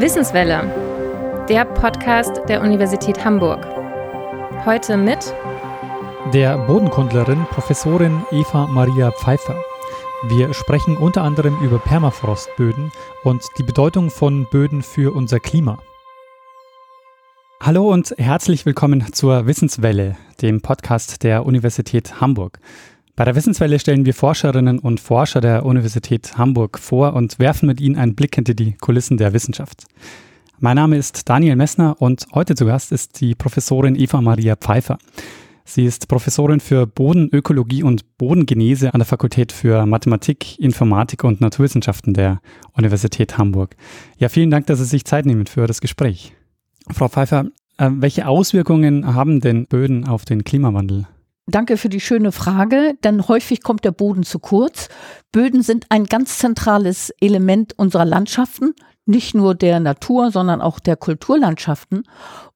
Wissenswelle, der Podcast der Universität Hamburg. Heute mit der Bodenkundlerin Professorin Eva Maria Pfeiffer. Wir sprechen unter anderem über Permafrostböden und die Bedeutung von Böden für unser Klima. Hallo und herzlich willkommen zur Wissenswelle, dem Podcast der Universität Hamburg. Bei der Wissenswelle stellen wir Forscherinnen und Forscher der Universität Hamburg vor und werfen mit ihnen einen Blick hinter die Kulissen der Wissenschaft. Mein Name ist Daniel Messner und heute zu Gast ist die Professorin Eva Maria Pfeiffer. Sie ist Professorin für Bodenökologie und Bodengenese an der Fakultät für Mathematik, Informatik und Naturwissenschaften der Universität Hamburg. Ja, vielen Dank, dass Sie sich Zeit nehmen für das Gespräch. Frau Pfeiffer, äh, welche Auswirkungen haben denn Böden auf den Klimawandel? Danke für die schöne Frage, denn häufig kommt der Boden zu kurz. Böden sind ein ganz zentrales Element unserer Landschaften, nicht nur der Natur, sondern auch der Kulturlandschaften.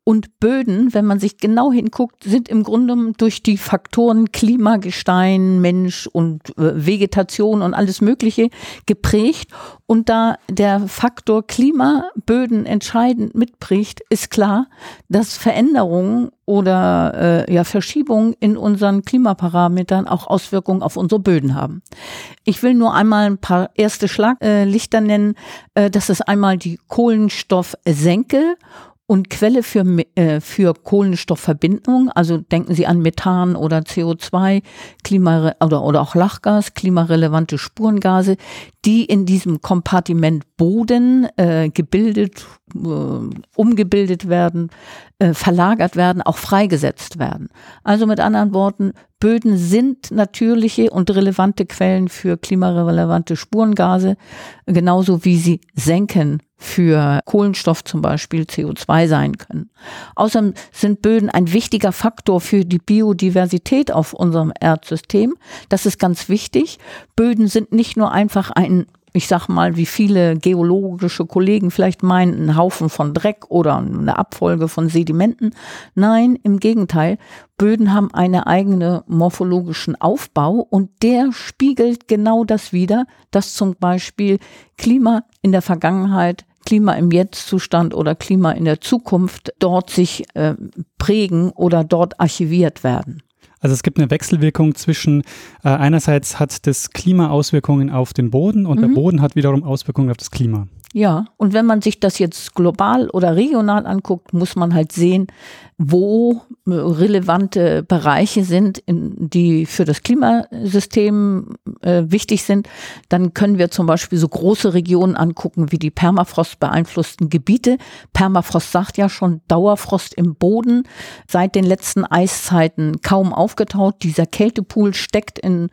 Und Böden, wenn man sich genau hinguckt, sind im Grunde durch die Faktoren Klima, Gestein, Mensch und äh, Vegetation und alles Mögliche geprägt. Und da der Faktor Klima Böden entscheidend mitprägt, ist klar, dass Veränderungen oder äh, ja, Verschiebungen in unseren Klimaparametern auch Auswirkungen auf unsere Böden haben. Ich will nur einmal ein paar erste Schlaglichter nennen. Äh, das ist einmal die Kohlenstoffsenke und Quelle für, äh, für Kohlenstoffverbindung, also denken Sie an Methan oder CO2, Klima oder, oder auch Lachgas, klimarelevante Spurengase, die in diesem Kompartiment Boden äh, gebildet, äh, umgebildet werden, äh, verlagert werden, auch freigesetzt werden. Also mit anderen Worten, Böden sind natürliche und relevante Quellen für klimarelevante Spurengase, genauso wie sie senken für Kohlenstoff zum Beispiel CO2 sein können. Außerdem sind Böden ein wichtiger Faktor für die Biodiversität auf unserem Erdsystem. Das ist ganz wichtig. Böden sind nicht nur einfach ein ich sag mal, wie viele geologische Kollegen vielleicht meinen, ein Haufen von Dreck oder eine Abfolge von Sedimenten. Nein, im Gegenteil. Böden haben einen eigenen morphologischen Aufbau und der spiegelt genau das wider, dass zum Beispiel Klima in der Vergangenheit Klima im Jetztzustand oder Klima in der Zukunft dort sich äh, prägen oder dort archiviert werden. Also es gibt eine Wechselwirkung zwischen äh, einerseits hat das Klima Auswirkungen auf den Boden und mhm. der Boden hat wiederum Auswirkungen auf das Klima. Ja, und wenn man sich das jetzt global oder regional anguckt, muss man halt sehen, wo äh, relevante Bereiche sind, in, die für das Klimasystem äh, wichtig sind. Dann können wir zum Beispiel so große Regionen angucken wie die Permafrost beeinflussten Gebiete. Permafrost sagt ja schon Dauerfrost im Boden, seit den letzten Eiszeiten kaum aufgetaut. Dieser Kältepool steckt in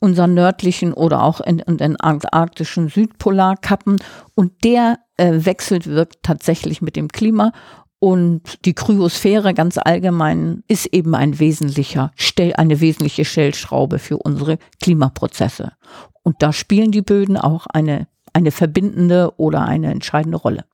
unseren nördlichen oder auch in, in den antarktischen Südpolarkappen und der äh, wechselt wirkt tatsächlich mit dem Klima und die Kryosphäre ganz allgemein ist eben ein wesentlicher, eine wesentliche Stellschraube für unsere Klimaprozesse. Und da spielen die Böden auch eine, eine verbindende oder eine entscheidende Rolle.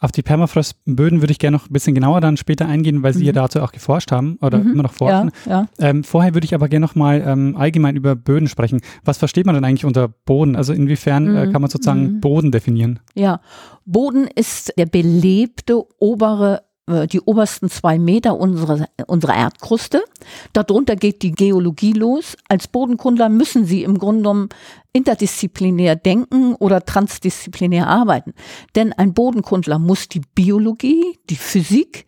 Auf die Permafrostböden würde ich gerne noch ein bisschen genauer dann später eingehen, weil Sie mhm. ja dazu auch geforscht haben oder mhm. immer noch forschen. Ja, ja. Ähm, vorher würde ich aber gerne noch mal ähm, allgemein über Böden sprechen. Was versteht man denn eigentlich unter Boden? Also inwiefern äh, mhm. äh, kann man sozusagen mhm. Boden definieren? Ja, Boden ist der belebte obere die obersten zwei Meter unserer, unserer Erdkruste. Darunter geht die Geologie los. Als Bodenkundler müssen Sie im Grunde genommen interdisziplinär denken oder transdisziplinär arbeiten. Denn ein Bodenkundler muss die Biologie, die Physik,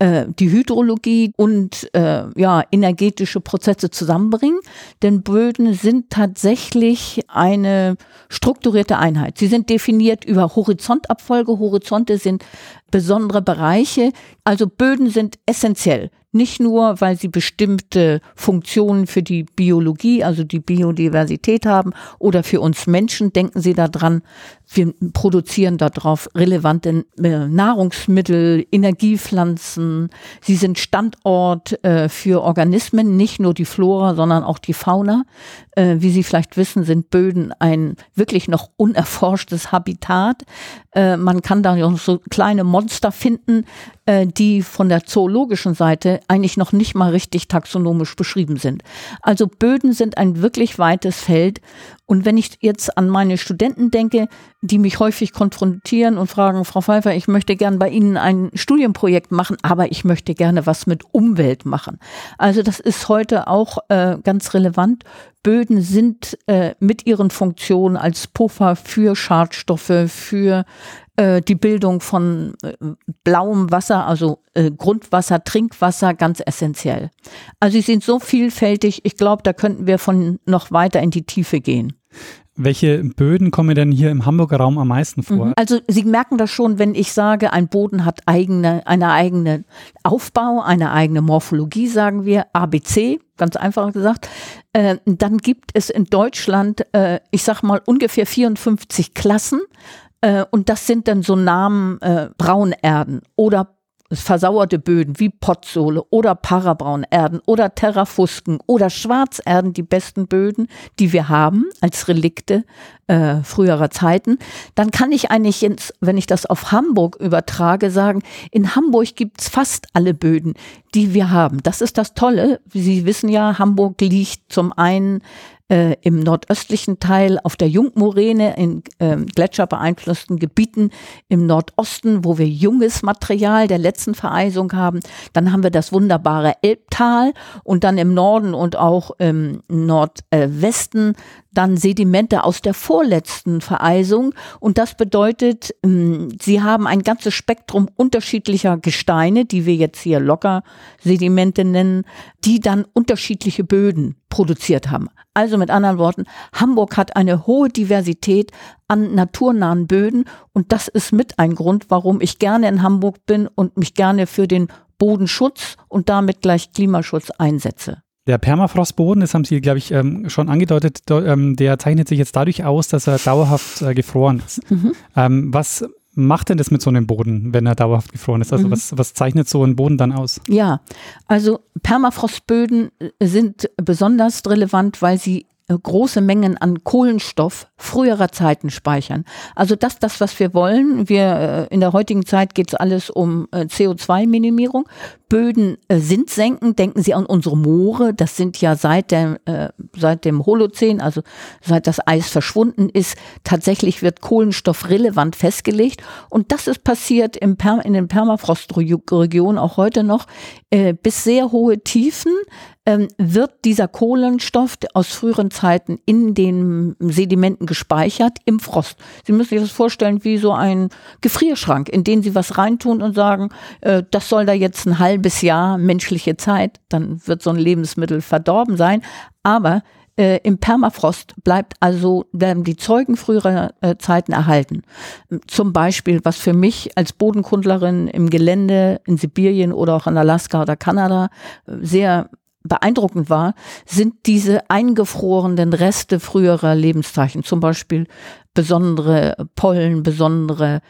äh, die Hydrologie und äh, ja, energetische Prozesse zusammenbringen. Denn Böden sind tatsächlich eine strukturierte Einheit. Sie sind definiert über Horizontabfolge. Horizonte sind besondere Bereiche. Also Böden sind essentiell. Nicht nur, weil sie bestimmte Funktionen für die Biologie, also die Biodiversität haben oder für uns Menschen. Denken Sie daran, wir produzieren darauf relevante äh, Nahrungsmittel, Energiepflanzen. Sie sind Standort äh, für Organismen, nicht nur die Flora, sondern auch die Fauna. Äh, wie Sie vielleicht wissen, sind Böden ein wirklich noch unerforschtes Habitat. Man kann da so kleine Mod Monster finden, äh, die von der zoologischen Seite eigentlich noch nicht mal richtig taxonomisch beschrieben sind. Also Böden sind ein wirklich weites Feld. Und wenn ich jetzt an meine Studenten denke, die mich häufig konfrontieren und fragen, Frau Pfeiffer, ich möchte gern bei Ihnen ein Studienprojekt machen, aber ich möchte gerne was mit Umwelt machen. Also das ist heute auch äh, ganz relevant. Böden sind äh, mit ihren Funktionen als Puffer für Schadstoffe, für die Bildung von äh, blauem Wasser, also äh, Grundwasser, Trinkwasser ganz essentiell. Also sie sind so vielfältig, ich glaube, da könnten wir von noch weiter in die Tiefe gehen. Welche Böden kommen denn hier im Hamburger Raum am meisten vor? Mhm. Also Sie merken das schon, wenn ich sage, ein Boden hat eigene, eine eigene Aufbau, eine eigene Morphologie, sagen wir, ABC, ganz einfach gesagt. Äh, dann gibt es in Deutschland, äh, ich sag mal, ungefähr 54 Klassen. Äh, und das sind dann so Namen äh, Braunerden oder versauerte Böden wie Pottsohle oder Parabraunerden oder Terrafusken oder Schwarzerden, die besten Böden, die wir haben als Relikte äh, früherer Zeiten, dann kann ich eigentlich, jetzt, wenn ich das auf Hamburg übertrage, sagen, in Hamburg gibt's fast alle Böden, die wir haben. Das ist das Tolle. Sie wissen ja, Hamburg liegt zum einen äh, im nordöstlichen Teil auf der Jungmoräne in äh, gletscherbeeinflussten Gebieten im Nordosten, wo wir junges Material der letzten Vereisung haben. Dann haben wir das wunderbare Elbtal und dann im Norden und auch im Nordwesten dann Sedimente aus der vorletzten Vereisung. Und das bedeutet, ähm, sie haben ein ganzes Spektrum unterschiedlicher Gesteine, die wir jetzt hier locker Sedimente nennen, die dann unterschiedliche Böden produziert haben. Also mit anderen Worten, Hamburg hat eine hohe Diversität an naturnahen Böden und das ist mit ein Grund, warum ich gerne in Hamburg bin und mich gerne für den Bodenschutz und damit gleich Klimaschutz einsetze. Der Permafrostboden, das haben Sie, glaube ich, ähm, schon angedeutet, ähm, der zeichnet sich jetzt dadurch aus, dass er dauerhaft äh, gefroren ist. Mhm. Ähm, was macht denn das mit so einem Boden, wenn er dauerhaft gefroren ist? Also mhm. was, was zeichnet so ein Boden dann aus? Ja, also Permafrostböden äh, sind besonders relevant, weil sie große Mengen an Kohlenstoff früherer Zeiten speichern. Also das, das, was wir wollen. Wir äh, in der heutigen Zeit geht es alles um äh, CO2-Minimierung. Böden sind senken. Denken Sie an unsere Moore. Das sind ja seit dem, seit dem Holozän, also seit das Eis verschwunden ist, tatsächlich wird Kohlenstoff relevant festgelegt. Und das ist passiert im in den Permafrostregionen auch heute noch bis sehr hohe Tiefen ähm, wird dieser Kohlenstoff aus früheren Zeiten in den Sedimenten gespeichert im Frost. Sie müssen sich das vorstellen wie so ein Gefrierschrank, in den Sie was reintun und sagen, äh, das soll da jetzt ein halbes Jahr menschliche Zeit, dann wird so ein Lebensmittel verdorben sein. Aber äh, im Permafrost bleibt also die Zeugen früherer äh, Zeiten erhalten. Zum Beispiel, was für mich als Bodenkundlerin im Gelände in Sibirien oder auch in Alaska oder Kanada äh, sehr beeindruckend war, sind diese eingefrorenen Reste früherer Lebenszeichen, zum Beispiel besondere Pollen, besondere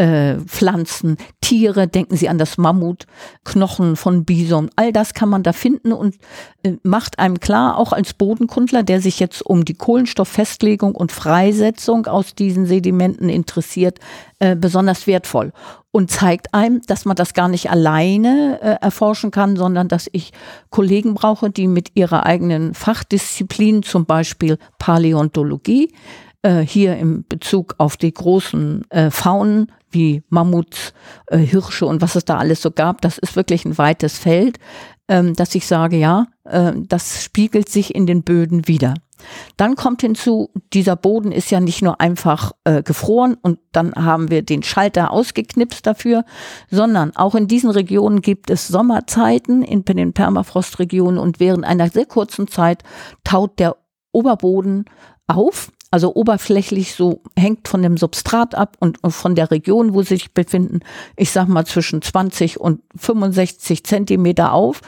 äh, Pflanzen, Tiere, denken Sie an das Mammut, Knochen von Bison, all das kann man da finden und äh, macht einem klar, auch als Bodenkundler, der sich jetzt um die Kohlenstofffestlegung und Freisetzung aus diesen Sedimenten interessiert, äh, besonders wertvoll. Und zeigt einem, dass man das gar nicht alleine äh, erforschen kann, sondern dass ich Kollegen brauche, die mit ihrer eigenen Fachdisziplin, zum Beispiel Paläontologie, äh, hier im Bezug auf die großen äh, Faunen wie Mammuts, äh, Hirsche und was es da alles so gab, das ist wirklich ein weites Feld, ähm, dass ich sage, ja, äh, das spiegelt sich in den Böden wieder. Dann kommt hinzu, dieser Boden ist ja nicht nur einfach äh, gefroren und dann haben wir den Schalter ausgeknipst dafür, sondern auch in diesen Regionen gibt es Sommerzeiten in den Permafrostregionen und während einer sehr kurzen Zeit taut der Oberboden auf also oberflächlich so hängt von dem Substrat ab und, von der Region, wo sie sich befinden. Ich sag mal zwischen 20 und 65 Zentimeter auf,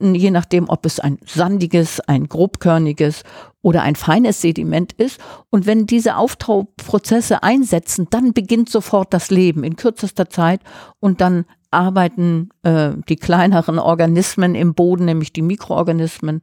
je nachdem, ob es ein sandiges, ein grobkörniges oder ein feines Sediment ist. Und wenn diese Auftauprozesse einsetzen, dann beginnt sofort das Leben in kürzester Zeit und dann arbeiten äh, die kleineren Organismen im Boden, nämlich die Mikroorganismen,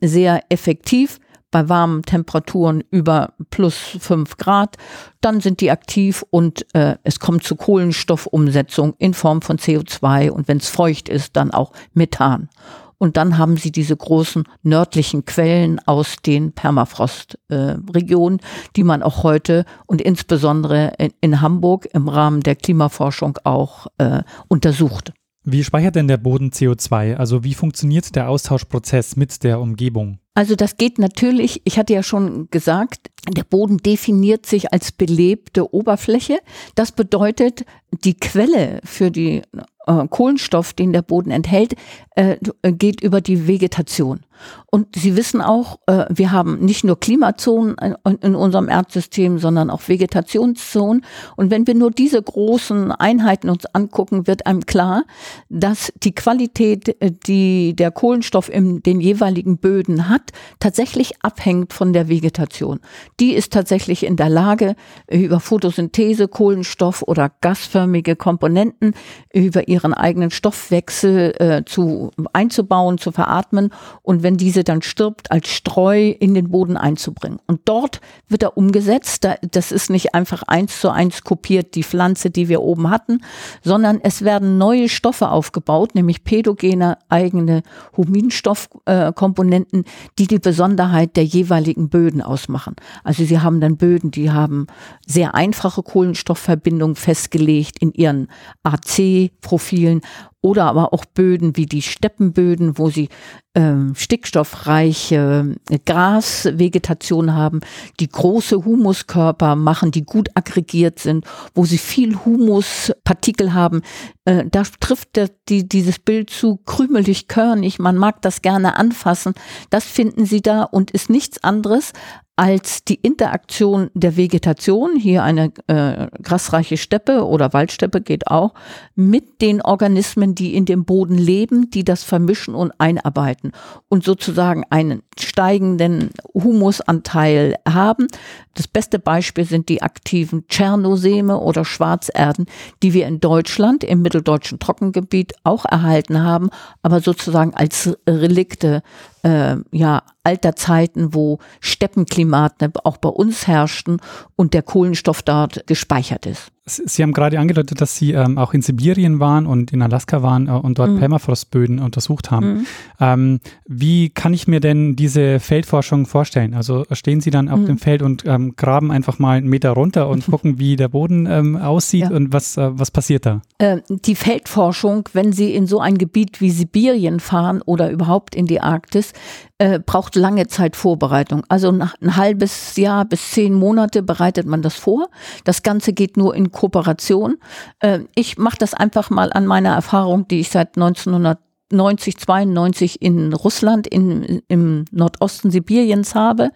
sehr effektiv bei warmen Temperaturen über plus fünf Grad, dann sind die aktiv und äh, es kommt zu Kohlenstoffumsetzung in Form von CO2 und wenn es feucht ist, dann auch Methan. Und dann haben sie diese großen nördlichen Quellen aus den Permafrostregionen, äh, die man auch heute und insbesondere in, in, Hamburg im Rahmen der Klimaforschung auch äh, untersucht. Wie speichert denn der Boden CO2? Also wie funktioniert der Austauschprozess mit der Umgebung? Also das geht natürlich, ich hatte ja schon gesagt, der Boden definiert sich als belebte Oberfläche. Das bedeutet, die Quelle für die äh, Kohlenstoff, den der Boden enthält, äh, geht über die Vegetation. Und Sie wissen auch, äh, wir haben nicht nur Klimazonen in unserem Erdsystem, sondern auch Vegetationszonen. Und wenn wir nur diese großen Einheiten uns angucken, wird einem klar, dass die Qualität, äh, die der Kohlenstoff in den jeweiligen Böden hat, tatsächlich abhängt von der Vegetation. Die ist tatsächlich in der Lage, über Photosynthese Kohlenstoff oder gasförmige Komponenten über ihren eigenen Stoffwechsel äh, zu einzubauen, zu veratmen und wenn diese dann stirbt, als Streu in den Boden einzubringen. Und dort wird er umgesetzt. Das ist nicht einfach eins zu eins kopiert, die Pflanze, die wir oben hatten, sondern es werden neue Stoffe aufgebaut, nämlich pädogene eigene Huminstoffkomponenten, die die Besonderheit der jeweiligen Böden ausmachen. Also sie haben dann Böden, die haben sehr einfache Kohlenstoffverbindungen festgelegt in ihren AC-Profilen oder aber auch Böden wie die Steppenböden, wo sie ähm, stickstoffreiche äh, Grasvegetation haben, die große Humuskörper machen, die gut aggregiert sind, wo sie viel Humuspartikel haben. Äh, da trifft der, die, dieses Bild zu krümelig, körnig. Man mag das gerne anfassen. Das finden Sie da und ist nichts anderes als die Interaktion der Vegetation, hier eine äh, grasreiche Steppe oder Waldsteppe geht auch, mit den Organismen, die in dem Boden leben, die das vermischen und einarbeiten und sozusagen einen steigenden Humusanteil haben. Das beste Beispiel sind die aktiven Tschernoseme oder Schwarzerden, die wir in Deutschland im mitteldeutschen Trockengebiet auch erhalten haben, aber sozusagen als Relikte äh, ja alter Zeiten, wo Steppenklimate auch bei uns herrschten und der Kohlenstoff dort gespeichert ist. Sie haben gerade angedeutet, dass Sie ähm, auch in Sibirien waren und in Alaska waren äh, und dort mhm. Permafrostböden untersucht haben. Mhm. Ähm, wie kann ich mir denn diese Feldforschung vorstellen? Also stehen Sie dann auf mhm. dem Feld und ähm, graben einfach mal einen Meter runter und gucken, wie der Boden ähm, aussieht ja. und was, äh, was passiert da? Äh, die Feldforschung, wenn Sie in so ein Gebiet wie Sibirien fahren oder überhaupt in die Arktis, äh, braucht lange Zeit Vorbereitung. Also nach ein halbes Jahr bis zehn Monate bereitet man das vor. Das Ganze geht nur in Kooperation. Äh, ich mache das einfach mal an meiner Erfahrung, die ich seit 1990, 92 in Russland, in, im Nordosten Sibiriens habe.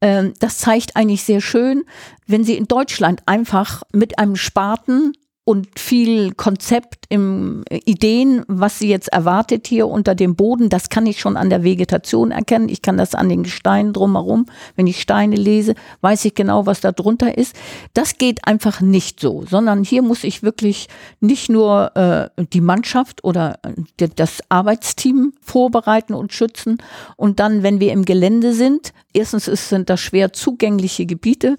Ähm, das zeigt eigentlich sehr schön, wenn Sie in Deutschland einfach mit einem Spaten und viel Konzept im äh, Ideen, was sie jetzt erwartet hier unter dem Boden. Das kann ich schon an der Vegetation erkennen. Ich kann das an den Gesteinen drumherum. Wenn ich Steine lese, weiß ich genau, was da drunter ist. Das geht einfach nicht so, sondern hier muss ich wirklich nicht nur äh, die Mannschaft oder äh, das Arbeitsteam vorbereiten und schützen. Und dann, wenn wir im Gelände sind, erstens sind das schwer zugängliche Gebiete.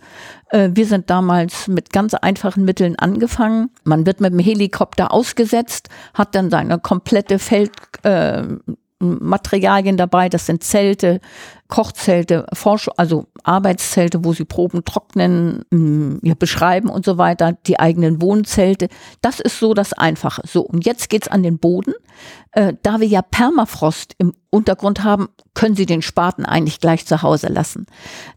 Äh, wir sind damals mit ganz einfachen Mitteln angefangen. Man wird mit dem Helikopter ausgesetzt, hat dann seine komplette Feldmaterialien äh, dabei. Das sind Zelte, Kochzelte, Forsch also Arbeitszelte, wo sie Proben trocknen, mm, ja, beschreiben und so weiter, die eigenen Wohnzelte. Das ist so das Einfache. So, und jetzt geht's an den Boden. Äh, da wir ja Permafrost im Untergrund haben, können Sie den Spaten eigentlich gleich zu Hause lassen.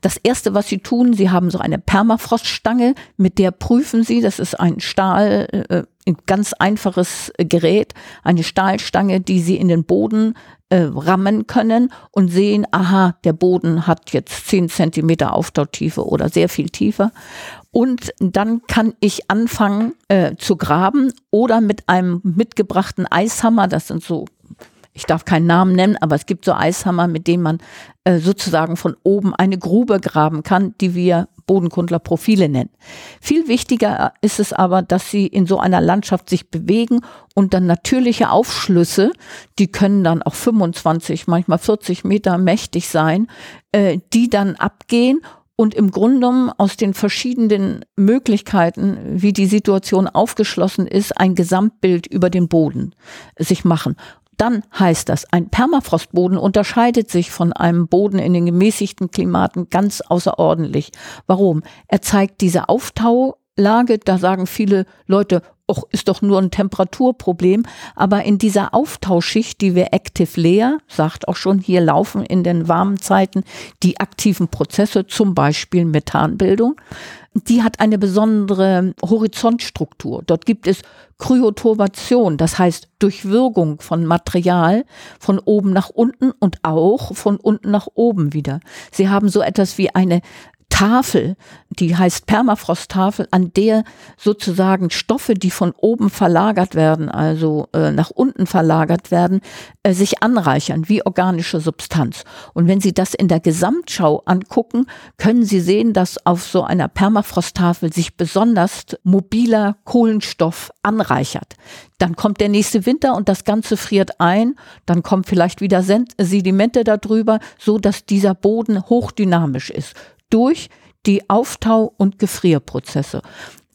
Das erste, was Sie tun, Sie haben so eine Permafroststange, mit der prüfen Sie, das ist ein Stahl, äh, ein ganz einfaches Gerät, eine Stahlstange, die Sie in den Boden äh, rammen können und sehen, aha, der Boden hat jetzt zehn Zentimeter Auftautiefe oder sehr viel tiefer. Und dann kann ich anfangen äh, zu graben oder mit einem mitgebrachten Eishammer, das sind so ich darf keinen Namen nennen, aber es gibt so Eishammer, mit denen man äh, sozusagen von oben eine Grube graben kann, die wir Bodenkundlerprofile nennen. Viel wichtiger ist es aber, dass sie in so einer Landschaft sich bewegen und dann natürliche Aufschlüsse, die können dann auch 25, manchmal 40 Meter mächtig sein, äh, die dann abgehen und im Grunde aus den verschiedenen Möglichkeiten, wie die Situation aufgeschlossen ist, ein Gesamtbild über den Boden sich machen dann heißt das, ein Permafrostboden unterscheidet sich von einem Boden in den gemäßigten Klimaten ganz außerordentlich. Warum? Er zeigt diese Auftaulage, da sagen viele Leute, och, ist doch nur ein Temperaturproblem. Aber in dieser Auftauschschicht, die wir Active Layer, sagt auch schon, hier laufen in den warmen Zeiten die aktiven Prozesse, zum Beispiel Methanbildung. Die hat eine besondere Horizontstruktur. Dort gibt es Kryoturbation, das heißt Durchwirkung von Material von oben nach unten und auch von unten nach oben wieder. Sie haben so etwas wie eine Tafel, die heißt Permafrosttafel, an der sozusagen Stoffe, die von oben verlagert werden, also äh, nach unten verlagert werden, äh, sich anreichern wie organische Substanz. Und wenn Sie das in der Gesamtschau angucken, können Sie sehen, dass auf so einer Permafrosttafel sich besonders mobiler Kohlenstoff anreichert. Dann kommt der nächste Winter und das Ganze friert ein. Dann kommen vielleicht wieder Sedimente darüber, so dass dieser Boden hochdynamisch ist durch die Auftau- und Gefrierprozesse.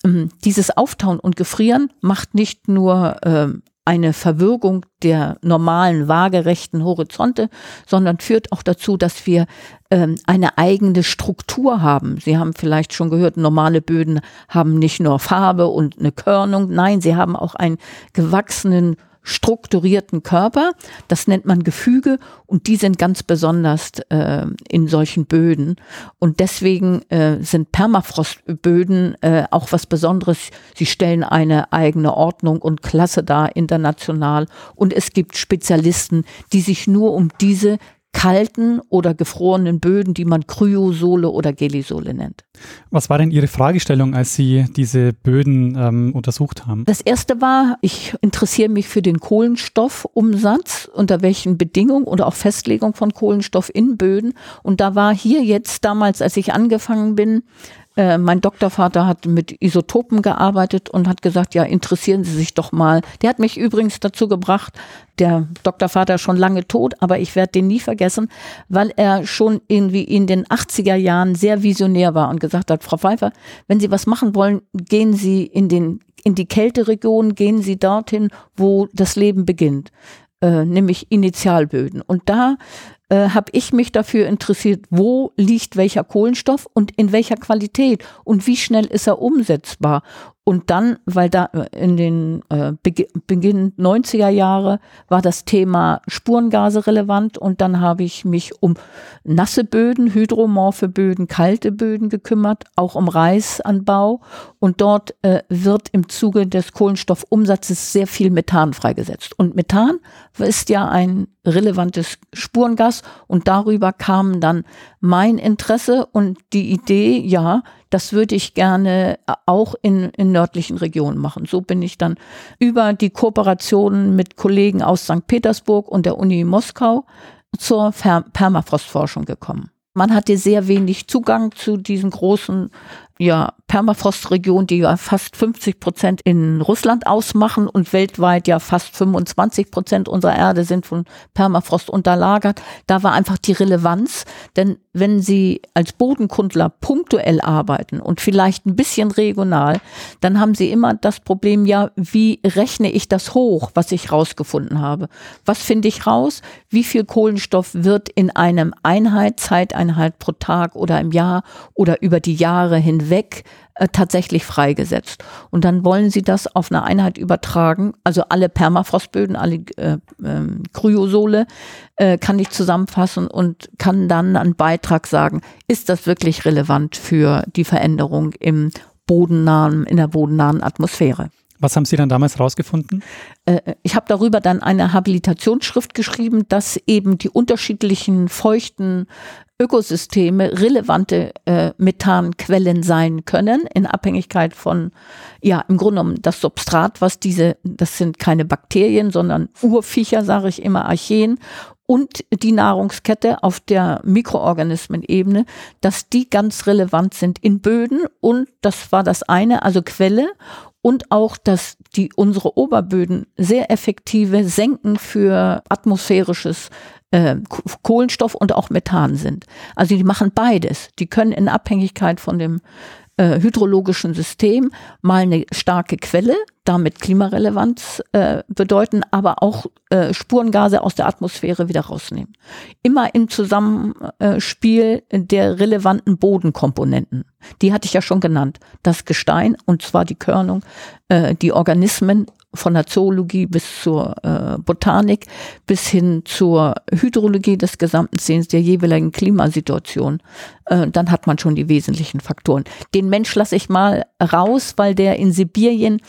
Ähm, dieses Auftauen und Gefrieren macht nicht nur ähm, eine Verwirkung der normalen waagerechten Horizonte, sondern führt auch dazu, dass wir ähm, eine eigene Struktur haben. Sie haben vielleicht schon gehört, normale Böden haben nicht nur Farbe und eine Körnung, nein, sie haben auch einen gewachsenen strukturierten Körper. Das nennt man Gefüge und die sind ganz besonders äh, in solchen Böden. Und deswegen äh, sind Permafrostböden äh, auch was Besonderes. Sie stellen eine eigene Ordnung und Klasse dar international. Und es gibt Spezialisten, die sich nur um diese kalten oder gefrorenen Böden, die man Kryosole oder Gelisole nennt. Was war denn Ihre Fragestellung, als Sie diese Böden ähm, untersucht haben? Das erste war, ich interessiere mich für den Kohlenstoffumsatz, unter welchen Bedingungen oder auch Festlegung von Kohlenstoff in Böden. Und da war hier jetzt damals, als ich angefangen bin, äh, mein Doktorvater hat mit Isotopen gearbeitet und hat gesagt, ja, interessieren Sie sich doch mal. Der hat mich übrigens dazu gebracht, der Doktorvater schon lange tot, aber ich werde den nie vergessen, weil er schon irgendwie in den 80er Jahren sehr visionär war und gesagt hat, Frau Pfeiffer, wenn Sie was machen wollen, gehen Sie in den in die Kälteregion, gehen Sie dorthin, wo das Leben beginnt, äh, nämlich Initialböden. Und da äh, habe ich mich dafür interessiert, wo liegt welcher Kohlenstoff und in welcher Qualität und wie schnell ist er umsetzbar. Und dann, weil da äh, in den äh, Beginn 90er Jahre war das Thema Spurengase relevant und dann habe ich mich um nasse Böden, hydromorphe Böden, kalte Böden gekümmert, auch um Reisanbau und dort äh, wird im Zuge des Kohlenstoffumsatzes sehr viel Methan freigesetzt. Und Methan ist ja ein relevantes Spurengas und darüber kam dann mein Interesse und die Idee, ja, das würde ich gerne auch in, in nördlichen Regionen machen. So bin ich dann über die Kooperationen mit Kollegen aus St. Petersburg und der Uni Moskau zur Permafrostforschung gekommen. Man hatte sehr wenig Zugang zu diesen großen ja, Permafrostregion, die ja fast 50 Prozent in Russland ausmachen und weltweit ja fast 25 Prozent unserer Erde sind von Permafrost unterlagert. Da war einfach die Relevanz, denn wenn Sie als Bodenkundler punktuell arbeiten und vielleicht ein bisschen regional, dann haben Sie immer das Problem, ja, wie rechne ich das hoch, was ich rausgefunden habe? Was finde ich raus? Wie viel Kohlenstoff wird in einem Einheit, Zeiteinheit pro Tag oder im Jahr oder über die Jahre hinweg äh, tatsächlich freigesetzt. Und dann wollen sie das auf eine Einheit übertragen, also alle Permafrostböden, alle äh, äh, Kryosole äh, kann ich zusammenfassen und kann dann einen Beitrag sagen, ist das wirklich relevant für die Veränderung im bodennahen, in der bodennahen Atmosphäre. Was haben Sie dann damals rausgefunden? Äh, ich habe darüber dann eine Habilitationsschrift geschrieben, dass eben die unterschiedlichen feuchten Ökosysteme relevante äh, Methanquellen sein können, in Abhängigkeit von, ja, im Grunde genommen das Substrat, was diese, das sind keine Bakterien, sondern Urviecher, sage ich immer, Archeen und die Nahrungskette auf der Mikroorganismenebene, dass die ganz relevant sind in Böden und das war das eine, also Quelle und auch, dass die unsere Oberböden sehr effektive Senken für atmosphärisches äh, Kohlenstoff und auch Methan sind. Also die machen beides. Die können in Abhängigkeit von dem äh, hydrologischen System mal eine starke Quelle, damit Klimarelevanz äh, bedeuten, aber auch äh, Spurengase aus der Atmosphäre wieder rausnehmen. Immer im Zusammenspiel der relevanten Bodenkomponenten. Die hatte ich ja schon genannt. Das Gestein, und zwar die Körnung, äh, die Organismen von der Zoologie bis zur äh, Botanik bis hin zur Hydrologie des gesamten Sehens der jeweiligen Klimasituation, äh, dann hat man schon die wesentlichen Faktoren. Den Mensch lasse ich mal raus, weil der in Sibirien,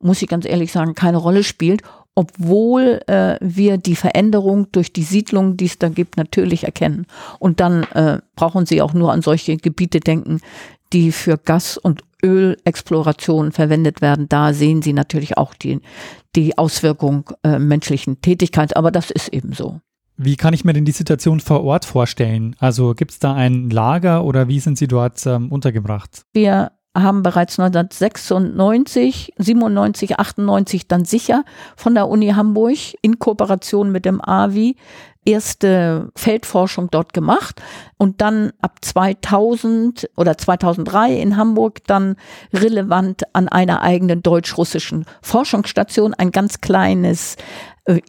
muss ich ganz ehrlich sagen, keine Rolle spielt, obwohl äh, wir die Veränderung durch die Siedlung, die es da gibt, natürlich erkennen. Und dann äh, brauchen Sie auch nur an solche Gebiete denken, die für Gas- und Ölexploration verwendet werden, da sehen Sie natürlich auch die, die Auswirkung äh, menschlichen Tätigkeit, aber das ist eben so. Wie kann ich mir denn die Situation vor Ort vorstellen? Also gibt es da ein Lager oder wie sind Sie dort ähm, untergebracht? Wir haben bereits 1996, 97, 98 dann sicher von der Uni Hamburg in Kooperation mit dem AVI erste Feldforschung dort gemacht und dann ab 2000 oder 2003 in Hamburg dann relevant an einer eigenen deutsch-russischen Forschungsstation ein ganz kleines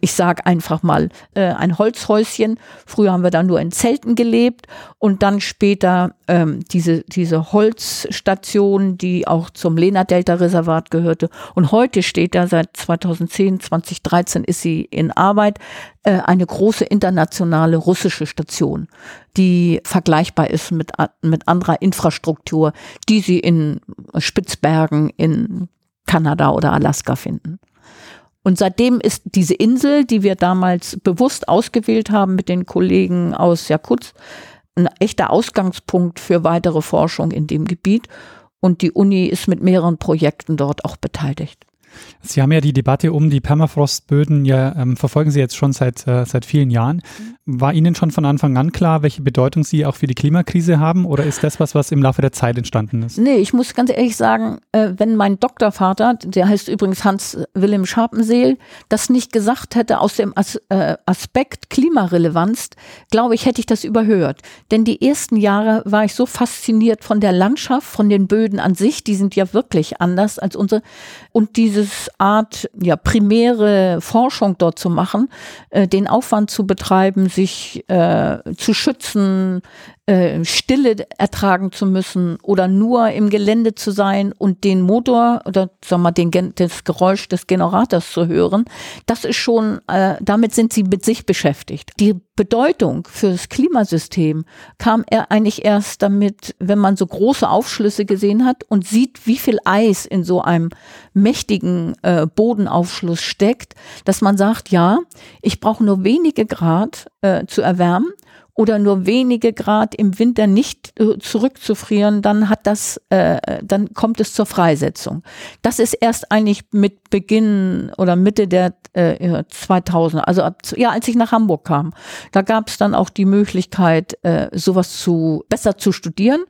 ich sage einfach mal, äh, ein Holzhäuschen. Früher haben wir da nur in Zelten gelebt und dann später ähm, diese, diese Holzstation, die auch zum Lena-Delta-Reservat gehörte. Und heute steht da seit 2010, 2013 ist sie in Arbeit, äh, eine große internationale russische Station, die vergleichbar ist mit, mit anderer Infrastruktur, die Sie in Spitzbergen in Kanada oder Alaska finden. Und seitdem ist diese Insel, die wir damals bewusst ausgewählt haben mit den Kollegen aus Jakutsk, ein echter Ausgangspunkt für weitere Forschung in dem Gebiet. Und die Uni ist mit mehreren Projekten dort auch beteiligt. Sie haben ja die Debatte um die Permafrostböden ja ähm, verfolgen Sie jetzt schon seit äh, seit vielen Jahren. War Ihnen schon von Anfang an klar, welche Bedeutung sie auch für die Klimakrise haben, oder ist das was, was im Laufe der Zeit entstanden ist? Nee, ich muss ganz ehrlich sagen, äh, wenn mein Doktorvater, der heißt übrigens Hans Wilhelm Scharpenseel, das nicht gesagt hätte aus dem As äh, Aspekt Klimarelevanz, glaube ich, hätte ich das überhört. Denn die ersten Jahre war ich so fasziniert von der Landschaft, von den Böden an sich, die sind ja wirklich anders als unsere und dieses Art ja primäre Forschung dort zu machen, äh, den Aufwand zu betreiben, sich äh, zu schützen, äh, Stille ertragen zu müssen oder nur im Gelände zu sein und den Motor oder sag mal den, das Geräusch des Generators zu hören, das ist schon, äh, damit sind sie mit sich beschäftigt. Die Bedeutung für das Klimasystem kam er eigentlich erst damit, wenn man so große Aufschlüsse gesehen hat und sieht, wie viel Eis in so einem mächtigen äh, Bodenaufschluss steckt, dass man sagt, ja, ich brauche nur wenige Grad äh, zu erwärmen oder nur wenige Grad im Winter nicht äh, zurückzufrieren, dann hat das, äh, dann kommt es zur Freisetzung. Das ist erst eigentlich mit Beginn oder Mitte der äh, 2000, also ab, ja, als ich nach Hamburg kam, da gab es dann auch die Möglichkeit, äh, sowas zu besser zu studieren.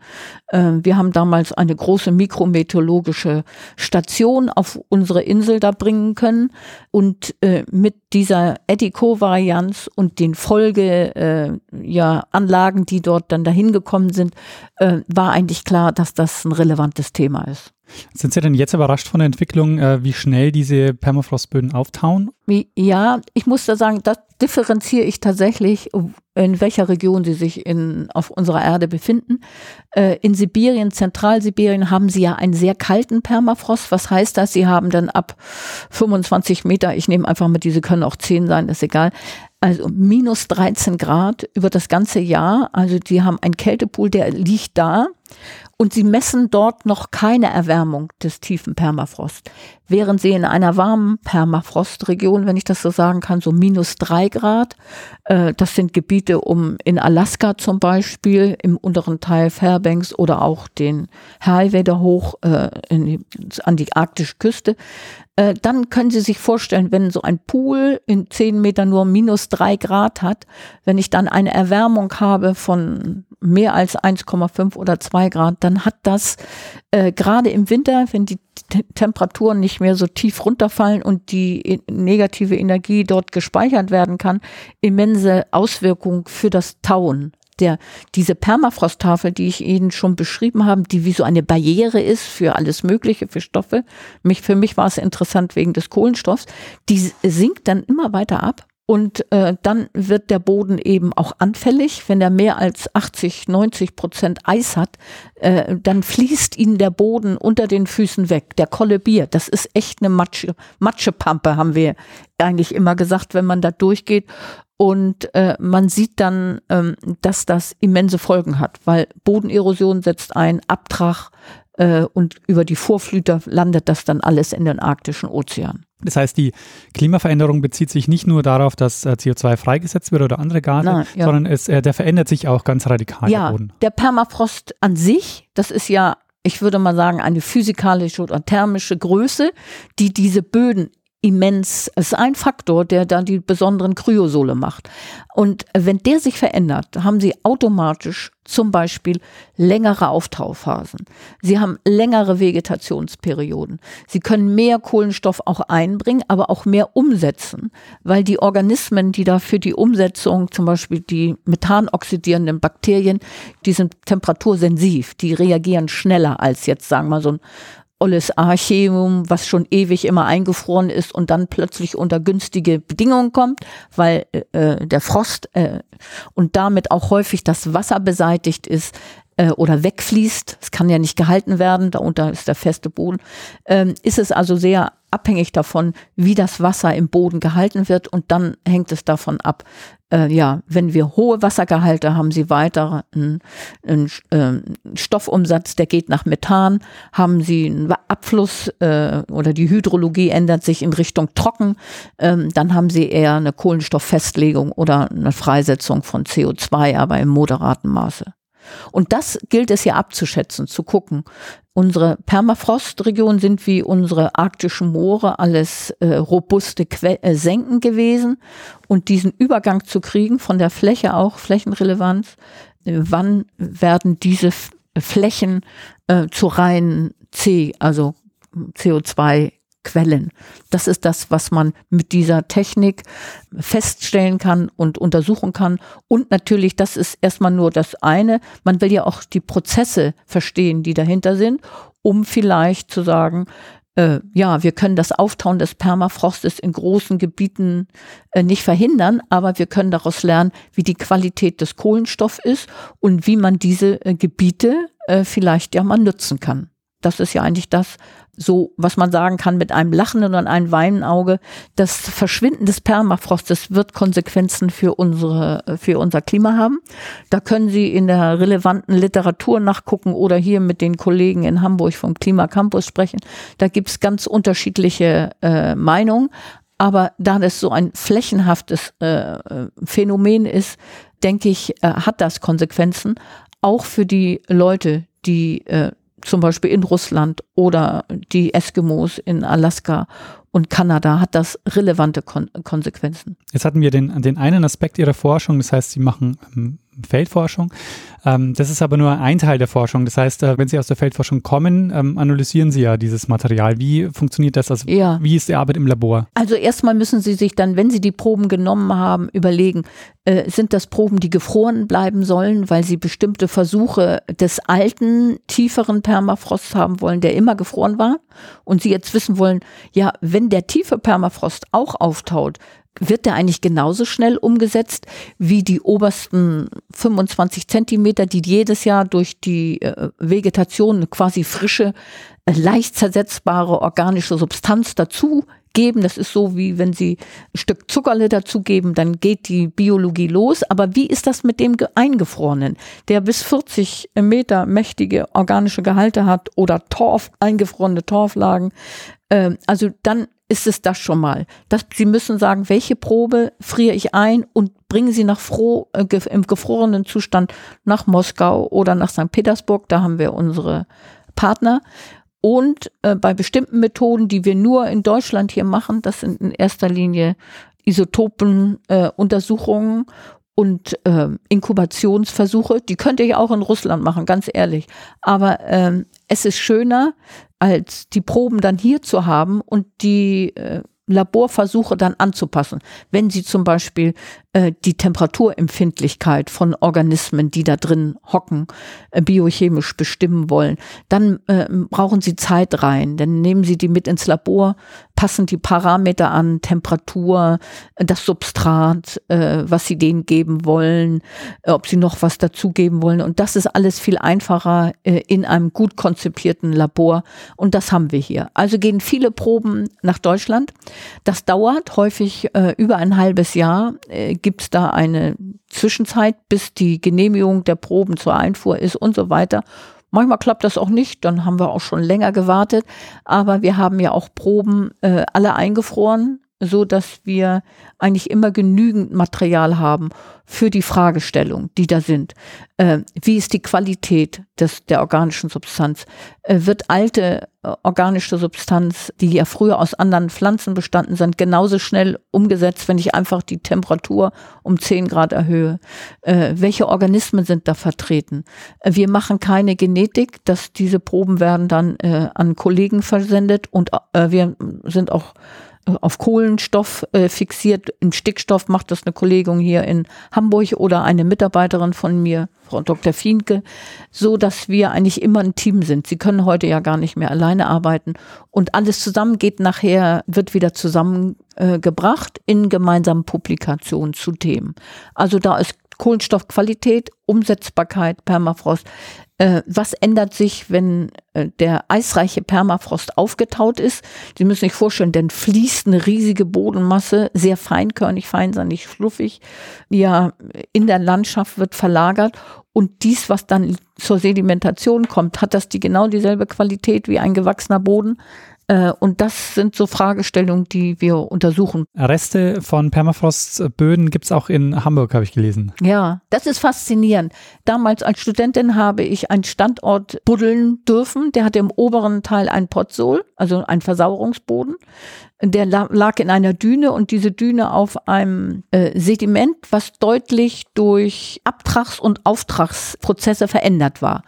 Äh, wir haben damals eine große mikrometeorologische Station auf unsere Insel da bringen können und äh, mit dieser Eddy-Co-Varianz und den Folge äh, ja, Anlagen, die dort dann dahin gekommen sind, äh, war eigentlich klar, dass das ein relevantes Thema ist. Sind Sie denn jetzt überrascht von der Entwicklung, äh, wie schnell diese Permafrostböden auftauen? Ja, ich muss da sagen, das differenziere ich tatsächlich, in welcher Region sie sich in, auf unserer Erde befinden. Äh, in Sibirien, Zentralsibirien, haben sie ja einen sehr kalten Permafrost. Was heißt das? Sie haben dann ab 25 Meter, ich nehme einfach mit, diese können auch 10 sein, ist egal, Also minus 13 Grad über das ganze Jahr. Also die haben einen Kältepool, der liegt da. Und sie messen dort noch keine Erwärmung des tiefen Permafrost. Während sie in einer warmen Permafrostregion, wenn ich das so sagen kann, so minus drei Grad, äh, das sind Gebiete um in Alaska zum Beispiel, im unteren Teil Fairbanks oder auch den Highway hoch äh, in, an die arktische Küste, äh, dann können Sie sich vorstellen, wenn so ein Pool in zehn Metern nur minus drei Grad hat, wenn ich dann eine Erwärmung habe von mehr als 1,5 oder 2 Grad, dann hat das äh, gerade im Winter, wenn die T Temperaturen nicht mehr so tief runterfallen und die e-, negative Energie dort gespeichert werden kann, immense Auswirkungen für das Tauen der, diese Permafrosttafel, die ich Ihnen schon beschrieben habe, die wie so eine Barriere ist für alles Mögliche, für Stoffe. Mich, für mich war es interessant wegen des Kohlenstoffs. Die sinkt dann immer weiter ab. Und äh, dann wird der Boden eben auch anfällig. Wenn er mehr als 80, 90 Prozent Eis hat, äh, dann fließt ihnen der Boden unter den Füßen weg. Der kollabiert. Das ist echt eine Matsche, Matschepampe, haben wir eigentlich immer gesagt, wenn man da durchgeht. Und äh, man sieht dann, ähm, dass das immense Folgen hat, weil Bodenerosion setzt ein, Abtrag äh, und über die Vorflüter landet das dann alles in den arktischen Ozean. Das heißt, die Klimaveränderung bezieht sich nicht nur darauf, dass äh, CO2 freigesetzt wird oder andere Gase, Nein, ja. sondern es, äh, der verändert sich auch ganz radikal. Ja, der, Boden. der Permafrost an sich, das ist ja ich würde mal sagen, eine physikalische oder thermische Größe, die diese Böden immens, es ist ein Faktor, der dann die besonderen Kryosole macht. Und wenn der sich verändert, haben sie automatisch zum Beispiel längere Auftauphasen. Sie haben längere Vegetationsperioden. Sie können mehr Kohlenstoff auch einbringen, aber auch mehr umsetzen, weil die Organismen, die da für die Umsetzung, zum Beispiel die methanoxidierenden Bakterien, die sind temperatursensiv, die reagieren schneller als jetzt, sagen wir mal, so ein olles Archäum, was schon ewig immer eingefroren ist und dann plötzlich unter günstige Bedingungen kommt, weil äh, der Frost äh, und damit auch häufig das Wasser beseitigt ist äh, oder wegfließt. Es kann ja nicht gehalten werden, darunter ist der feste Boden. Ähm, ist es also sehr abhängig davon, wie das Wasser im Boden gehalten wird und dann hängt es davon ab, äh, ja, wenn wir hohe Wassergehalte haben, sie weiter einen, einen äh, Stoffumsatz, der geht nach Methan, haben sie einen Abfluss äh, oder die Hydrologie ändert sich in Richtung trocken, ähm, dann haben sie eher eine Kohlenstofffestlegung oder eine Freisetzung von CO2, aber im moderaten Maße. Und das gilt es ja abzuschätzen, zu gucken. Unsere Permafrostregionen sind wie unsere arktischen Moore alles äh, robuste que äh, Senken gewesen. Und diesen Übergang zu kriegen, von der Fläche auch, Flächenrelevanz, äh, wann werden diese F Flächen äh, zu reinen C, also CO2 Quellen. Das ist das, was man mit dieser Technik feststellen kann und untersuchen kann. Und natürlich, das ist erstmal nur das eine. Man will ja auch die Prozesse verstehen, die dahinter sind, um vielleicht zu sagen, äh, ja, wir können das Auftauen des Permafrostes in großen Gebieten äh, nicht verhindern, aber wir können daraus lernen, wie die Qualität des Kohlenstoffs ist und wie man diese äh, Gebiete äh, vielleicht ja mal nutzen kann. Das ist ja eigentlich das, so, was man sagen kann, mit einem lachenden und einem weinenden Auge. Das Verschwinden des Permafrostes wird Konsequenzen für unsere, für unser Klima haben. Da können Sie in der relevanten Literatur nachgucken oder hier mit den Kollegen in Hamburg vom Klimacampus sprechen. Da gibt's ganz unterschiedliche äh, Meinungen. Aber da das so ein flächenhaftes äh, Phänomen ist, denke ich, äh, hat das Konsequenzen auch für die Leute, die äh, zum Beispiel in Russland oder die Eskimos in Alaska und Kanada hat das relevante Kon Konsequenzen. Jetzt hatten wir den, den einen Aspekt Ihrer Forschung, das heißt, Sie machen ähm, Feldforschung. Ähm, das ist aber nur ein Teil der Forschung. Das heißt, äh, wenn Sie aus der Feldforschung kommen, ähm, analysieren Sie ja dieses Material. Wie funktioniert das? Also, ja. Wie ist die Arbeit im Labor? Also erstmal müssen Sie sich dann, wenn Sie die Proben genommen haben, überlegen, äh, sind das Proben, die gefroren bleiben sollen, weil Sie bestimmte Versuche des alten, tieferen Permafrosts haben wollen, der immer gefroren war. Und Sie jetzt wissen wollen, ja, wenn der tiefe Permafrost auch auftaut, wird der eigentlich genauso schnell umgesetzt wie die obersten 25 Zentimeter, die jedes Jahr durch die äh, Vegetation quasi frische, äh, leicht zersetzbare organische Substanz dazu geben. Das ist so, wie wenn Sie ein Stück Zuckerle dazugeben, dann geht die Biologie los. Aber wie ist das mit dem Eingefrorenen, der bis 40 Meter mächtige organische Gehalte hat oder Torf, eingefrorene Torflagen? Ähm, also dann ist es das schon mal. Das, Sie müssen sagen, welche Probe friere ich ein und bringen Sie nach froh, äh, im gefrorenen Zustand nach Moskau oder nach St. Petersburg. Da haben wir unsere Partner. Und äh, bei bestimmten Methoden, die wir nur in Deutschland hier machen, das sind in erster Linie Isotopenuntersuchungen äh, und äh, Inkubationsversuche, die könnte ich auch in Russland machen, ganz ehrlich. Aber ähm, es ist schöner, als die Proben dann hier zu haben und die äh, Laborversuche dann anzupassen. Wenn Sie zum Beispiel äh, die Temperaturempfindlichkeit von Organismen, die da drin hocken, äh, biochemisch bestimmen wollen, dann äh, brauchen Sie Zeit rein. Dann nehmen Sie die mit ins Labor, passen die Parameter an, Temperatur, äh, das Substrat, was Sie denen geben wollen, ob Sie noch was dazugeben wollen. Und das ist alles viel einfacher in einem gut konzipierten Labor. Und das haben wir hier. Also gehen viele Proben nach Deutschland. Das dauert häufig über ein halbes Jahr. Gibt es da eine Zwischenzeit, bis die Genehmigung der Proben zur Einfuhr ist und so weiter. Manchmal klappt das auch nicht, dann haben wir auch schon länger gewartet. Aber wir haben ja auch Proben äh, alle eingefroren, so dass wir eigentlich immer genügend Material haben für die Fragestellung, die da sind. Äh, wie ist die Qualität des, der organischen Substanz? Äh, wird alte äh, organische Substanz, die ja früher aus anderen Pflanzen bestanden sind, genauso schnell umgesetzt, wenn ich einfach die Temperatur um 10 Grad erhöhe? Äh, welche Organismen sind da vertreten? Äh, wir machen keine Genetik, dass diese Proben werden dann äh, an Kollegen versendet und wir sind auch auf Kohlenstoff äh, fixiert. In Stickstoff macht das eine Kollegin hier in Hamburg oder eine Mitarbeiterin von mir, Frau Dr. Fienke, so dass wir eigentlich immer ein Team sind. Sie können heute ja gar nicht mehr alleine arbeiten und alles zusammen geht nachher, wird wieder zusammengebracht äh, in gemeinsamen Publikationen zu Themen. Also da ist Kohlenstoffqualität, Umsetzbarkeit, Permafrost was ändert sich, wenn äh, der eisreiche Permafrost aufgetaut ist? Sie müssen sich vorstellen, denn fließt eine riesige Bodenmasse, sehr feinkörnig, feinsandig, schluffig, ja in der Landschaft wird verlagert und dies, was dann zur Sedimentation kommt, hat das die genau dieselbe Qualität wie ein gewachsener Boden? Äh, und das sind so Fragestellungen, die wir untersuchen. Reste von Permafrostböden gibt es auch in Hamburg, habe ich gelesen. Ja, das ist faszinierend. Damals als Studentin habe ich einen Standort buddeln dürfen. Der hatte im oberen Teil ein Potsol, also ein Versauerungsboden. Der lag in einer Düne und diese Düne auf einem äh, Sediment, was deutlich durch Abtrags- und Auftragsprozesse verändert war.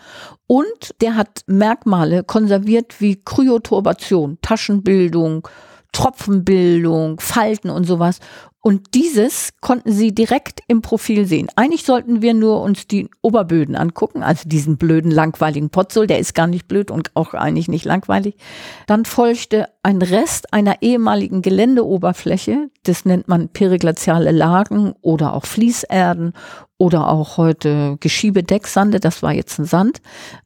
Und der hat Merkmale konserviert wie Kryoturbation, Taschenbildung, Tropfenbildung, Falten und sowas. Und dieses konnten Sie direkt im Profil sehen. Eigentlich sollten wir nur uns die Oberböden angucken, also diesen blöden, langweiligen Potzel, der ist gar nicht blöd und auch eigentlich nicht langweilig. Dann folgte ein Rest einer ehemaligen Geländeoberfläche, das nennt man periglaziale Lagen oder auch Fließerden oder auch heute Geschiebedecksande, das war jetzt ein Sand,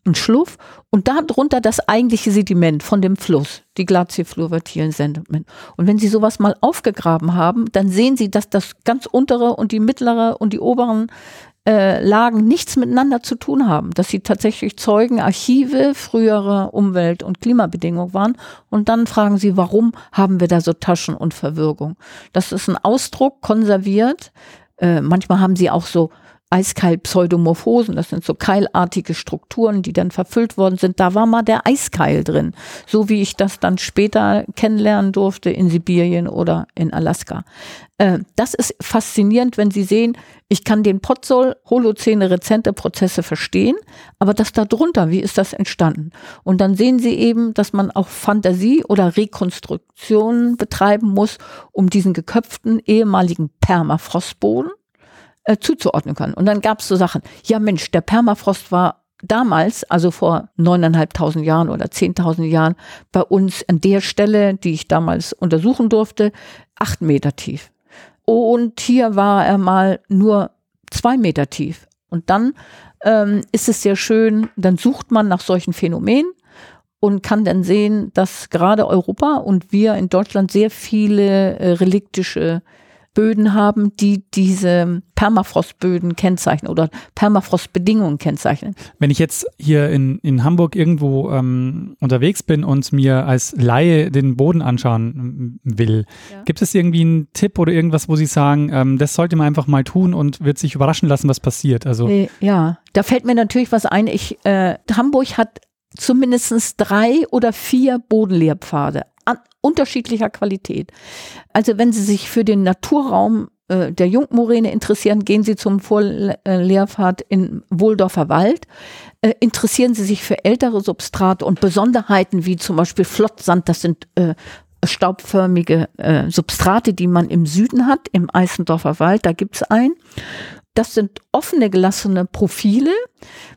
ein Schluff und darunter das eigentliche Sediment von dem Fluss, die glaziofluoratilen Sediment. Und wenn Sie sowas mal aufgegraben haben, dann sehen Sie, dass das ganz untere und die mittlere und die oberen äh, Lagen nichts miteinander zu tun haben, dass sie tatsächlich Zeugenarchive früherer Umwelt- und Klimabedingungen waren. Und dann fragen sie, warum haben wir da so Taschen und Verwirkung? Das ist ein Ausdruck, konserviert. Äh, manchmal haben sie auch so Eiskeil-Pseudomorphosen, das sind so keilartige Strukturen, die dann verfüllt worden sind. Da war mal der Eiskeil drin, so wie ich das dann später kennenlernen durfte in Sibirien oder in Alaska. Äh, das ist faszinierend, wenn Sie sehen, ich kann den Potzol, Holozäne, rezente Prozesse verstehen, aber das da drunter, wie ist das entstanden? Und dann sehen Sie eben, dass man auch Fantasie oder Rekonstruktion betreiben muss, um diesen geköpften ehemaligen Permafrostboden äh, zuzuordnen kann. Und dann gab es so Sachen, ja Mensch, der Permafrost war damals, also vor neuneinhalbtausend Jahren oder zehntausend Jahren, bei uns an der Stelle, die ich damals untersuchen durfte, acht Meter tief. Und hier war er mal nur zwei Meter tief. Und dann ähm, ist es sehr schön, dann sucht man nach solchen Phänomenen und kann dann sehen, dass gerade Europa und wir in Deutschland sehr viele äh, reliktische Böden haben, die diese Permafrostböden kennzeichnen oder Permafrostbedingungen kennzeichnen. Wenn ich jetzt hier in, in Hamburg irgendwo ähm, unterwegs bin und mir als Laie den Boden anschauen will, ja. gibt es irgendwie einen Tipp oder irgendwas, wo Sie sagen, ähm, das sollte man einfach mal tun und wird sich überraschen lassen, was passiert? Also ja, da fällt mir natürlich was ein. Ich, äh, Hamburg hat zumindest drei oder vier Bodenlehrpfade unterschiedlicher Qualität. Also wenn Sie sich für den Naturraum äh, der Jungmoräne interessieren, gehen Sie zum Vorlehrpfad in Wohldorfer Wald. Äh, interessieren Sie sich für ältere Substrate und Besonderheiten wie zum Beispiel Flottsand, das sind äh, staubförmige äh, Substrate, die man im Süden hat, im Eisendorfer Wald, da gibt's ein. Das sind offene gelassene Profile.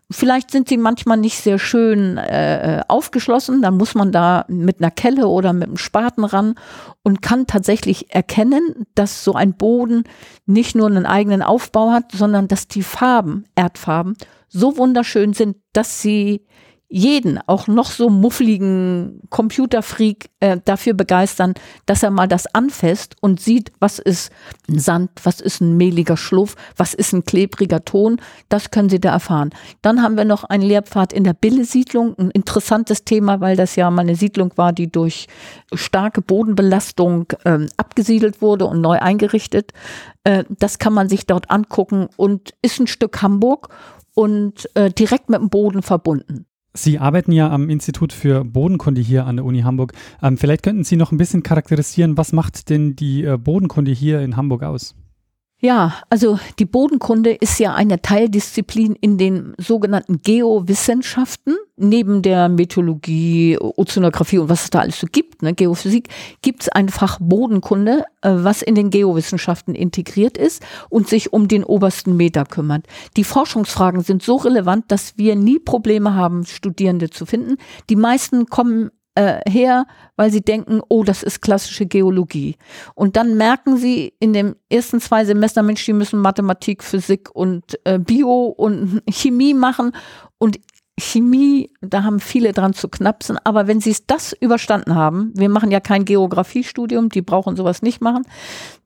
Vielleicht sind sie manchmal nicht sehr schön äh, aufgeschlossen. Dann muss man da mit einer Kelle oder mit einem Spaten ran und kann tatsächlich erkennen, dass so ein Boden nicht nur einen eigenen Aufbau hat, sondern dass die Farben, Erdfarben, so wunderschön sind, dass sie jeden, auch noch so muffligen Computerfreak, äh, dafür begeistern, dass er mal das anfasst und sieht, was ist ein Sand, was ist ein mehliger Schluff, was ist ein klebriger Ton. Das können Sie da erfahren. Dann haben wir noch einen Lehrpfad in der Bille-Siedlung, ein interessantes Thema, weil das ja mal eine Siedlung war, die durch starke Bodenbelastung ähm, abgesiedelt wurde und neu eingerichtet. Äh, das kann man sich dort angucken und ist ein Stück Hamburg und äh, direkt mit dem Boden verbunden. Sie arbeiten ja am Institut für Bodenkunde hier an der Uni Hamburg. Ähm, vielleicht könnten Sie noch ein bisschen charakterisieren, was macht denn die äh, Bodenkunde hier in Hamburg aus? Ja, also die Bodenkunde ist ja eine Teildisziplin in den sogenannten Geowissenschaften. Neben der Meteorologie, Ozeanographie und was es da alles so gibt, ne, Geophysik, gibt es einfach Bodenkunde, äh, was in den Geowissenschaften integriert ist und sich um den obersten Meter kümmert. Die Forschungsfragen sind so relevant, dass wir nie Probleme haben, Studierende zu finden. Die meisten kommen äh, her, weil sie denken, oh, das ist klassische Geologie. Und dann merken sie in den ersten zwei Semester, Mensch, die müssen Mathematik, Physik und äh, Bio und Chemie machen. Und Chemie, da haben viele dran zu knapsen, aber wenn sie das überstanden haben, wir machen ja kein Geografiestudium, die brauchen sowas nicht machen,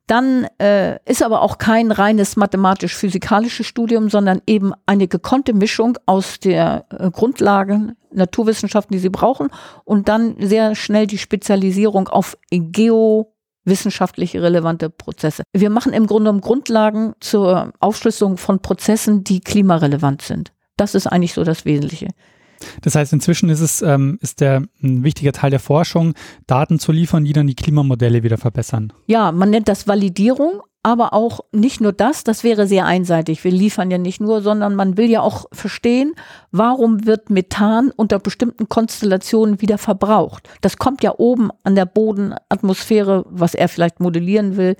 dann äh, ist aber auch kein reines mathematisch-physikalisches Studium, sondern eben eine gekonnte Mischung aus der äh, Grundlagen, Naturwissenschaften, die sie brauchen, und dann sehr schnell die Spezialisierung auf geowissenschaftliche relevante Prozesse. Wir machen im Grunde genommen Grundlagen zur Aufschlüsselung von Prozessen, die klimarelevant sind. Das ist eigentlich so das Wesentliche. Das heißt, inzwischen ist es ähm, ist der ein wichtiger Teil der Forschung, Daten zu liefern, die dann die Klimamodelle wieder verbessern. Ja, man nennt das Validierung, aber auch nicht nur das, das wäre sehr einseitig. Wir liefern ja nicht nur, sondern man will ja auch verstehen, warum wird Methan unter bestimmten Konstellationen wieder verbraucht. Das kommt ja oben an der Bodenatmosphäre, was er vielleicht modellieren will,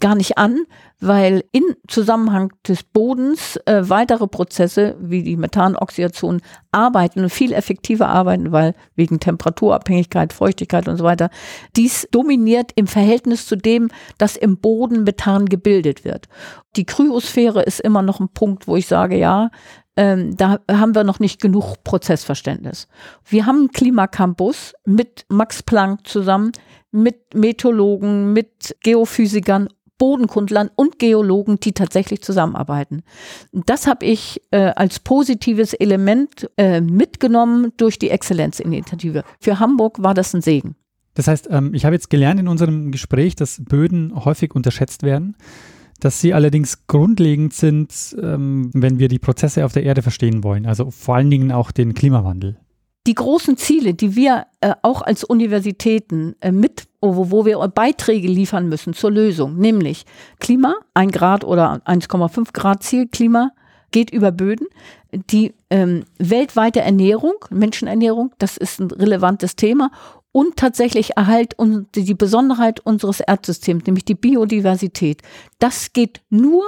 gar nicht an, weil in Zusammenhang des Bodens äh, weitere Prozesse wie die Methanoxidation arbeiten und viel effektiver arbeiten, weil wegen Temperaturabhängigkeit, Feuchtigkeit und so weiter, dies dominiert im Verhältnis zu dem, dass im Boden Methan gebildet wird. Die Kryosphäre ist immer noch ein Punkt, wo ich sage, ja, ähm, da haben wir noch nicht genug Prozessverständnis. Wir haben einen Klimacampus mit Max Planck zusammen, mit Meteorologen, mit Geophysikern Bodenkundlern und Geologen, die tatsächlich zusammenarbeiten. Das habe ich äh, als positives Element äh, mitgenommen durch die Exzellenzinitiative. Für Hamburg war das ein Segen. Das heißt, ähm, ich habe jetzt gelernt in unserem Gespräch, dass Böden häufig unterschätzt werden, dass sie allerdings grundlegend sind, ähm, wenn wir die Prozesse auf der Erde verstehen wollen, also vor allen Dingen auch den Klimawandel die großen Ziele, die wir äh, auch als Universitäten äh, mit, wo, wir Beiträge liefern müssen zur Lösung, nämlich Klima, ein Grad oder 1,5 Grad Ziel Klima, geht über Böden. Die ähm, weltweite Ernährung, Menschenernährung, das ist ein relevantes Thema. Und tatsächlich Erhalt und die Besonderheit unseres Erdsystems, nämlich die Biodiversität. Das geht nur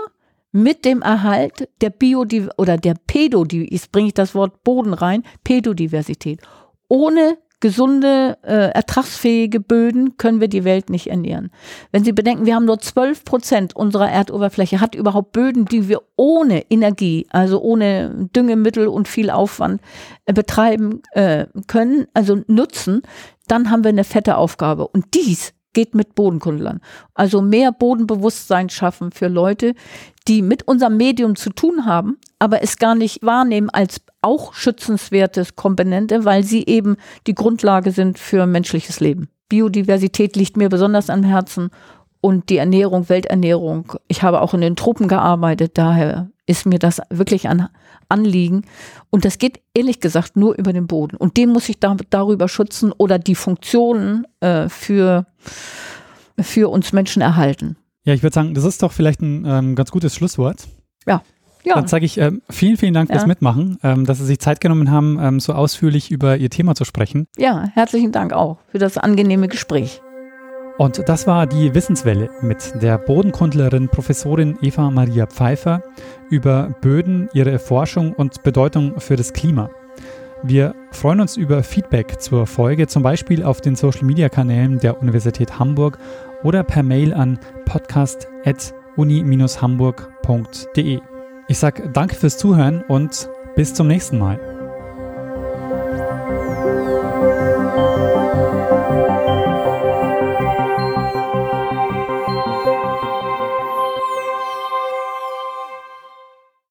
mit dem Erhalt der Biodiversität oder der Pädodiversität, jetzt bringe ich das Wort Boden rein, Pädodiversität. Ohne gesunde, äh, ertragsfähige Böden können wir die Welt nicht ernähren. Wenn Sie bedenken, wir haben nur 12 Prozent unserer Erdoberfläche, hat überhaupt Böden, die wir ohne Energie, also ohne Düngemittel und viel Aufwand äh, betreiben äh, können, also nutzen, dann haben wir eine fette Aufgabe. Und dies geht mit Bodenkundlern. Also mehr Bodenbewusstsein schaffen für Leute, die mit unserem Medium zu tun haben, aber es gar nicht wahrnehmen als auch schützenswertes Komponente, weil sie eben die Grundlage sind für menschliches Leben. Biodiversität liegt mir besonders am Herzen und die Ernährung, Welternährung. Ich habe auch in den Tropen gearbeitet, daher ist mir das wirklich ein Anliegen. Und das geht ehrlich gesagt nur über den Boden. Und den muss ich da, darüber schützen oder die Funktionen äh, für, für uns Menschen erhalten. Ja, ich würde sagen, das ist doch vielleicht ein ähm, ganz gutes Schlusswort. Ja. Ja. Dann sage ich äh, vielen, vielen Dank fürs Mitmachen, ähm, dass Sie sich Zeit genommen haben, ähm, so ausführlich über Ihr Thema zu sprechen. Ja, herzlichen Dank auch für das angenehme Gespräch. Und das war die Wissenswelle mit der Bodenkundlerin Professorin Eva Maria Pfeiffer über Böden, ihre Forschung und Bedeutung für das Klima. Wir freuen uns über Feedback zur Folge, zum Beispiel auf den Social-Media-Kanälen der Universität Hamburg oder per Mail an podcast.uni-hamburg.de. Ich sage danke fürs Zuhören und bis zum nächsten Mal.